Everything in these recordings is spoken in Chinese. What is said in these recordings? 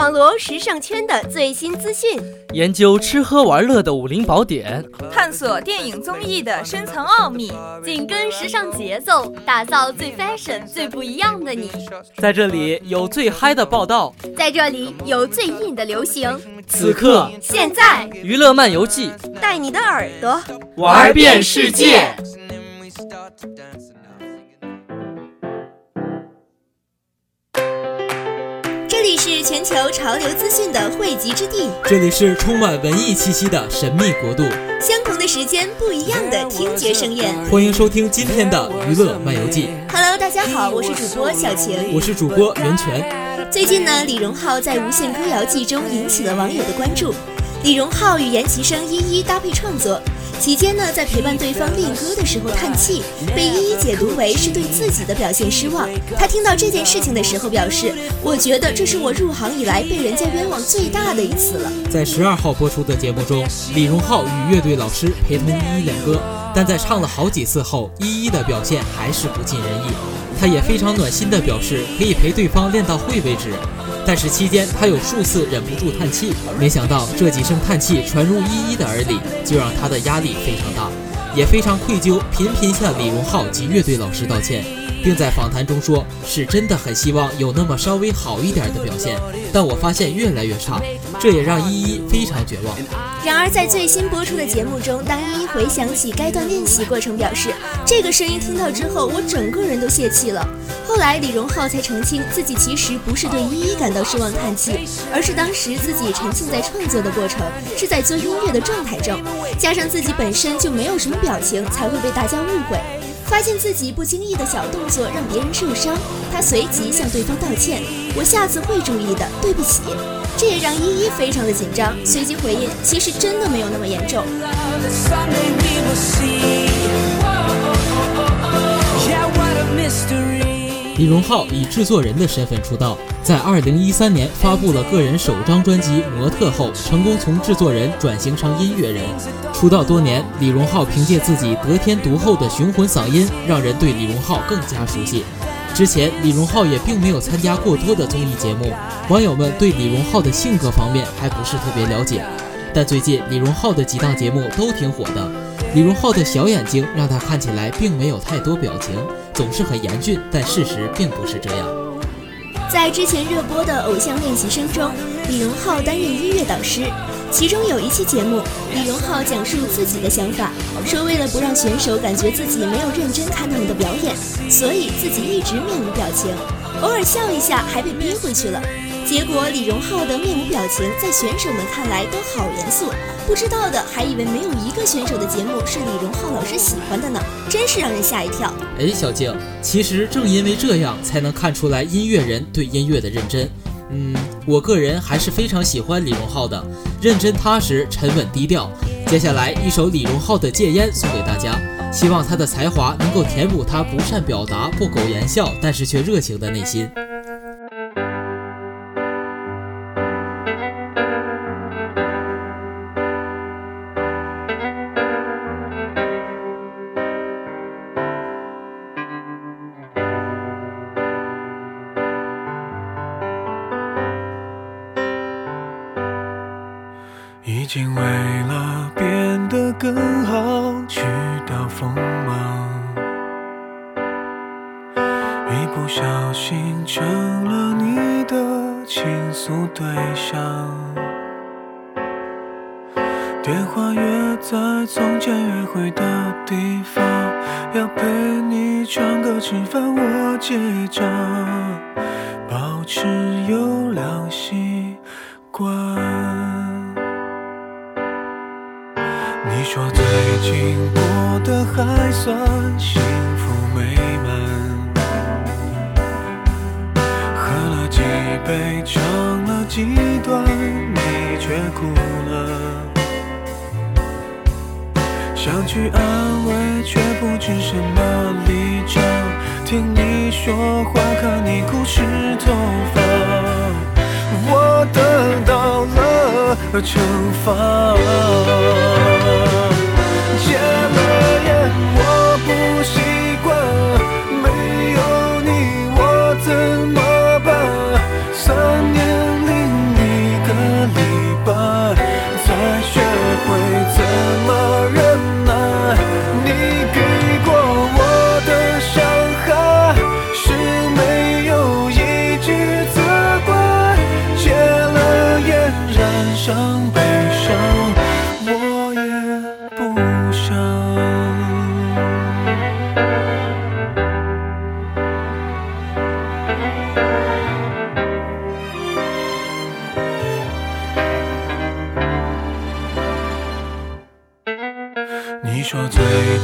网罗时尚圈的最新资讯，研究吃喝玩乐的武林宝典，探索电影综艺的深层奥秘，紧跟时尚节奏，打造最 fashion、最不一样的你。在这里有最嗨的报道，在这里有最硬的流行。此刻，现在，娱乐漫游记带你的耳朵玩遍世界。里是全球潮流资讯的汇集之地，这里是充满文艺气息的神秘国度，相同的时间，不一样的听觉盛宴。欢迎收听今天的娱乐漫游记。Hello，大家好，我是主播小晴，我是主播袁泉。最近呢，李荣浩在《无限歌谣季》中引起了网友的关注。李荣浩与言其生一一搭配创作。期间呢，在陪伴对方练歌的时候叹气，被一一解读为是对自己的表现失望。他听到这件事情的时候表示：“我觉得这是我入行以来被人家冤枉最大的一次了。”在十二号播出的节目中，李荣浩与乐队老师陪同依依练歌，但在唱了好几次后，依依的表现还是不尽人意。他也非常暖心地表示可以陪对方练到会为止。但是期间，他有数次忍不住叹气，没想到这几声叹气传入依依的耳里，就让他的压力非常大，也非常愧疚，频频向李荣浩及乐队老师道歉，并在访谈中说：“是真的很希望有那么稍微好一点的表现，但我发现越来越差，这也让依依非常绝望。”然而，在最新播出的节目中，当依依回想起该段练习过程，表示这个声音听到之后，我整个人都泄气了。后来，李荣浩才澄清，自己其实不是对依依感到失望叹气，而是当时自己沉浸在创作的过程，是在做音乐的状态中，加上自己本身就没有什么表情，才会被大家误会。发现自己不经意的小动作让别人受伤，他随即向对方道歉：“我下次会注意的，对不起。”这也让依依非常的紧张，随即回应：“其实真的没有那么严重。”李荣浩以制作人的身份出道，在2013年发布了个人首张专辑《模特》后，成功从制作人转型成音乐人。出道多年，李荣浩凭借自己得天独厚的雄浑嗓音，让人对李荣浩更加熟悉。之前，李荣浩也并没有参加过多的综艺节目，网友们对李荣浩的性格方面还不是特别了解。但最近，李荣浩的几档节目都挺火的。李荣浩的小眼睛让他看起来并没有太多表情，总是很严峻，但事实并不是这样。在之前热播的《偶像练习生》中，李荣浩担任音乐导师。其中有一期节目，李荣浩讲述自己的想法，说为了不让选手感觉自己没有认真看他们的表演，所以自己一直面无表情，偶尔笑一下还被憋回去了。结果李荣浩的面无表情在选手们看来都好严肃，不知道的还以为没有一个选手的节目是李荣浩老师喜欢的呢，真是让人吓一跳。哎，小静，其实正因为这样，才能看出来音乐人对音乐的认真。嗯，我个人还是非常喜欢李荣浩的，认真踏实、沉稳低调。接下来一首李荣浩的《戒烟》送给大家，希望他的才华能够填补他不善表达、不苟言笑，但是却热情的内心。小心成了你的倾诉对象。电话约在从前约会的地方，要陪你唱歌吃饭，我结账，保持优良习惯。你说最近过得还算幸福美满，被，唱了几段，你却哭了。想去安慰，却不知什么立场。听你说话，看你哭湿头发，我得到了惩罚。戒了烟，我不习惯。没有你，我怎么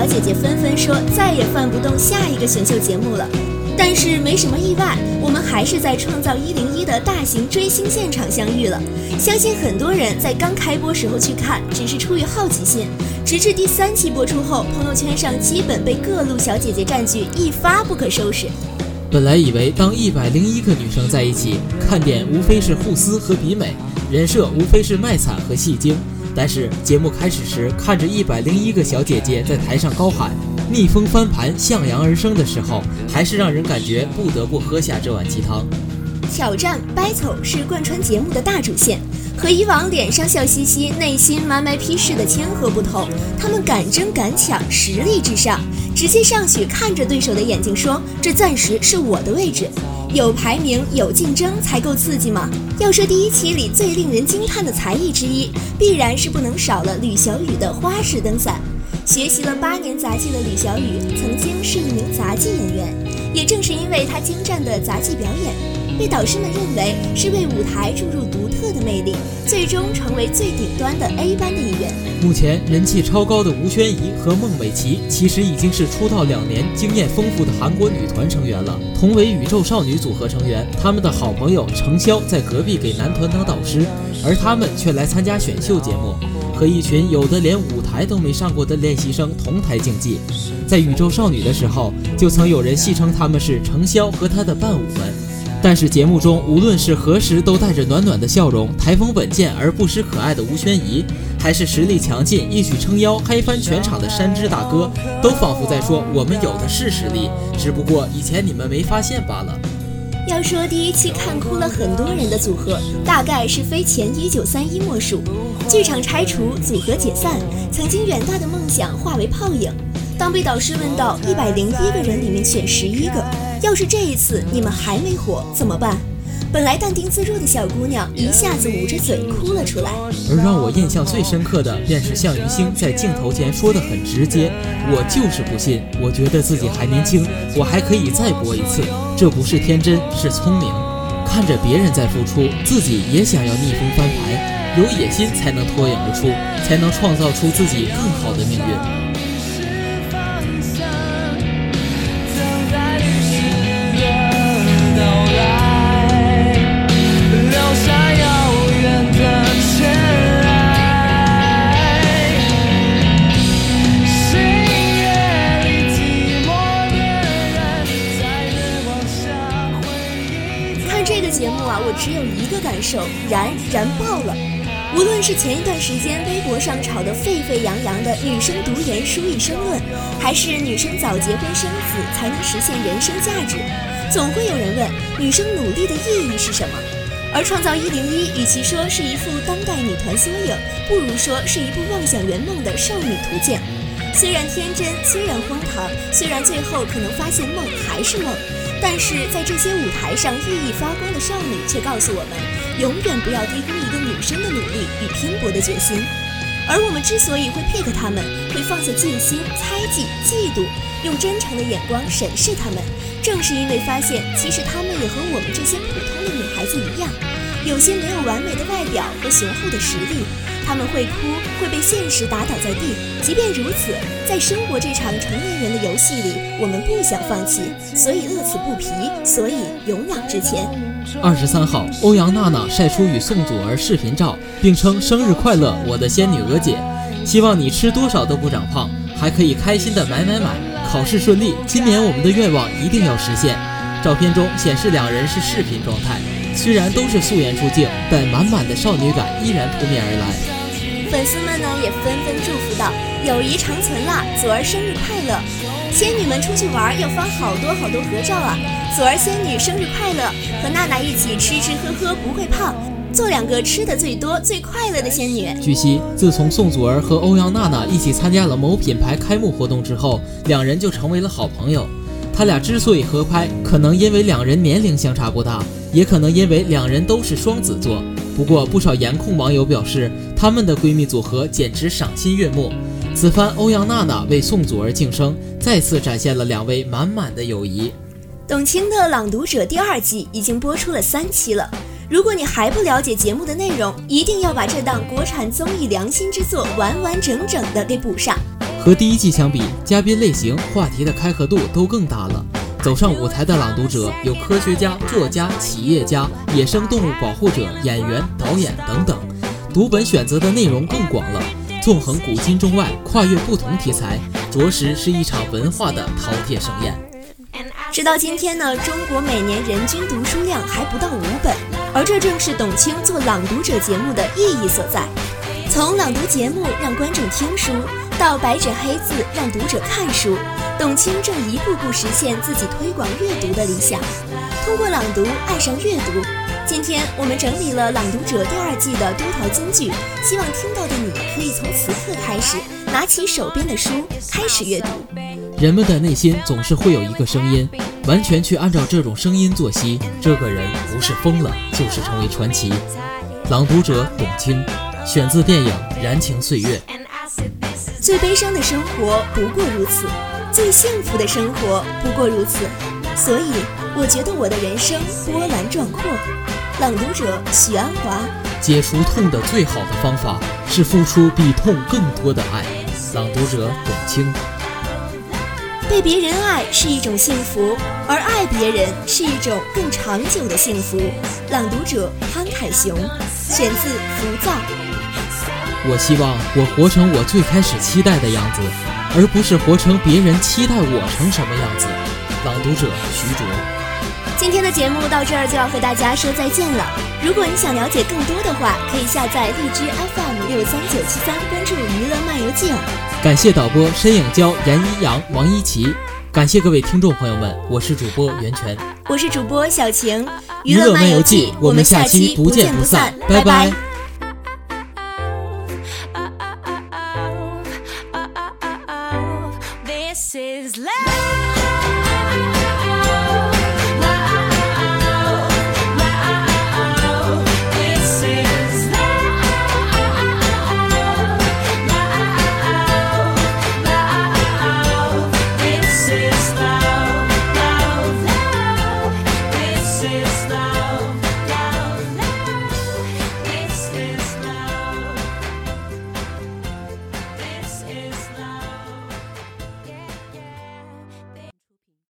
小姐姐纷纷说再也犯不动下一个选秀节目了。但是没什么意外，我们还是在《创造一零一》的大型追星现场相遇了。相信很多人在刚开播时候去看，只是出于好奇心。直至第三期播出后，朋友圈上基本被各路小姐姐占据，一发不可收拾。本来以为当一百零一个女生在一起，看点无非是互撕和比美，人设无非是卖惨和戏精。但是节目开始时，看着一百零一个小姐姐在台上高喊“逆风翻盘，向阳而生”的时候，还是让人感觉不得不喝下这碗鸡汤。挑战 battle 是贯穿节目的大主线，和以往脸上笑嘻嘻、内心妈卖批示的谦和不同，他们敢争敢抢，实力至上，直接上去看着对手的眼睛说：“这暂时是我的位置。”有排名有竞争才够刺激嘛？要说第一期里最令人惊叹的才艺之一，必然是不能少了吕小雨的花式登伞。学习了八年杂技的吕小雨，曾经是一名杂技演员，也正是因为他精湛的杂技表演。被导师们认为是为舞台注入独特的魅力，最终成为最顶端的 A 班的一员。目前人气超高的吴宣仪和孟美岐，其实已经是出道两年、经验丰富的韩国女团成员了。同为宇宙少女组合成员，他们的好朋友程潇在隔壁给男团当导师，而他们却来参加选秀节目，和一群有的连舞台都没上过的练习生同台竞技。在宇宙少女的时候，就曾有人戏称他们是程潇和他的伴舞们。但是节目中，无论是何时都带着暖暖的笑容、台风稳健而不失可爱的吴宣仪，还是实力强劲、一曲撑腰嗨翻全场的山之大哥，都仿佛在说：“我们有的是实力，只不过以前你们没发现罢了。”要说第一期看哭了很多人的组合，大概是非前一九三一莫属。剧场拆除，组合解散，曾经远大的梦想化为泡影。当被导师问到一百零一个人里面选十一个，要是这一次你们还没火怎么办？本来淡定自若的小姑娘一下子捂着嘴哭了出来。而让我印象最深刻的，便是向余星在镜头前说的很直接：“我就是不信，我觉得自己还年轻，我还可以再搏一次。这不是天真，是聪明。看着别人在付出，自己也想要逆风翻盘，有野心才能脱颖而出，才能创造出自己更好的命运。”手，燃燃爆了！无论是前一段时间微博上炒得沸沸扬扬的女生读研输一生论，还是女生早结婚生子才能实现人生价值，总会有人问女生努力的意义是什么。而创造一零一，与其说是一幅当代女团缩影，不如说是一部妄想圆梦的少女图鉴。虽然天真，虽然荒唐，虽然最后可能发现梦还是梦。但是在这些舞台上熠熠发光的少女，却告诉我们，永远不要低估一个女生的努力与拼搏的决心。而我们之所以会 pick 她们，会放下戒心、猜忌、嫉妒，用真诚的眼光审视她们，正是因为发现，其实她们也和我们这些普通的女孩子一样，有些没有完美的外表和雄厚的实力。他们会哭，会被现实打倒在地。即便如此，在生活这场成年人的游戏里，我们不想放弃，所以乐此不疲，所以勇往直前。二十三号，欧阳娜娜晒出与宋祖儿视频照，并称生日快乐，我的仙女娥姐，希望你吃多少都不长胖，还可以开心的买买买，考试顺利，今年我们的愿望一定要实现。照片中显示两人是视频状态，虽然都是素颜出镜，但满满的少女感依然扑面而来。粉丝们呢也纷纷祝福道：“友谊长存啦，祖儿生日快乐！仙女们出去玩要发好多好多合照啊！祖儿仙女生日快乐，和娜娜一起吃吃喝喝不会胖，做两个吃的最多最快乐的仙女。”据悉，自从宋祖儿和欧阳娜娜一起参加了某品牌开幕活动之后，两人就成为了好朋友。他俩之所以合拍，可能因为两人年龄相差不大，也可能因为两人都是双子座。不过，不少颜控网友表示，她们的闺蜜组合简直赏心悦目。此番欧阳娜娜为宋祖儿庆生，再次展现了两位满满的友谊。董卿的《朗读者》第二季已经播出了三期了，如果你还不了解节目的内容，一定要把这档国产综艺良心之作完完整整的给补上。和第一季相比，嘉宾类型、话题的开合度都更大了。走上舞台的朗读者有科学家、作家、企业家、野生动物保护者、演员、导演等等，读本选择的内容更广了，纵横古今中外，跨越不同题材，着实是一场文化的饕餮盛宴。直到今天呢，中国每年人均读书量还不到五本，而这正是董卿做朗读者节目的意义所在。从朗读节目让观众听书，到白纸黑字让读者看书。董卿正一步步实现自己推广阅读的理想，通过朗读爱上阅读。今天我们整理了《朗读者》第二季的多条金句，希望听到的你可以从此刻开始拿起手边的书，开始阅读。人们的内心总是会有一个声音，完全去按照这种声音作息，这个人不是疯了，就是成为传奇。《朗读者》董卿，选自电影《燃情岁月》。最悲伤的生活不过如此。最幸福的生活不过如此，所以我觉得我的人生波澜壮阔。朗读者许鞍华，解除痛的最好的方法是付出比痛更多的爱。朗读者董卿，被别人爱是一种幸福，而爱别人是一种更长久的幸福。朗读者潘凯雄，选自浮躁。我希望我活成我最开始期待的样子。而不是活成别人期待我成什么样子。朗读者徐卓，今天的节目到这儿就要和大家说再见了。如果你想了解更多的话，可以下载荔枝 FM 六三九七三，关注娱乐漫游记哦。感谢导播申影娇、闫一阳、王一奇，感谢各位听众朋友们，我是主播袁泉，我是主播小晴。娱乐漫游记，我们下期不见不散，拜拜。is love.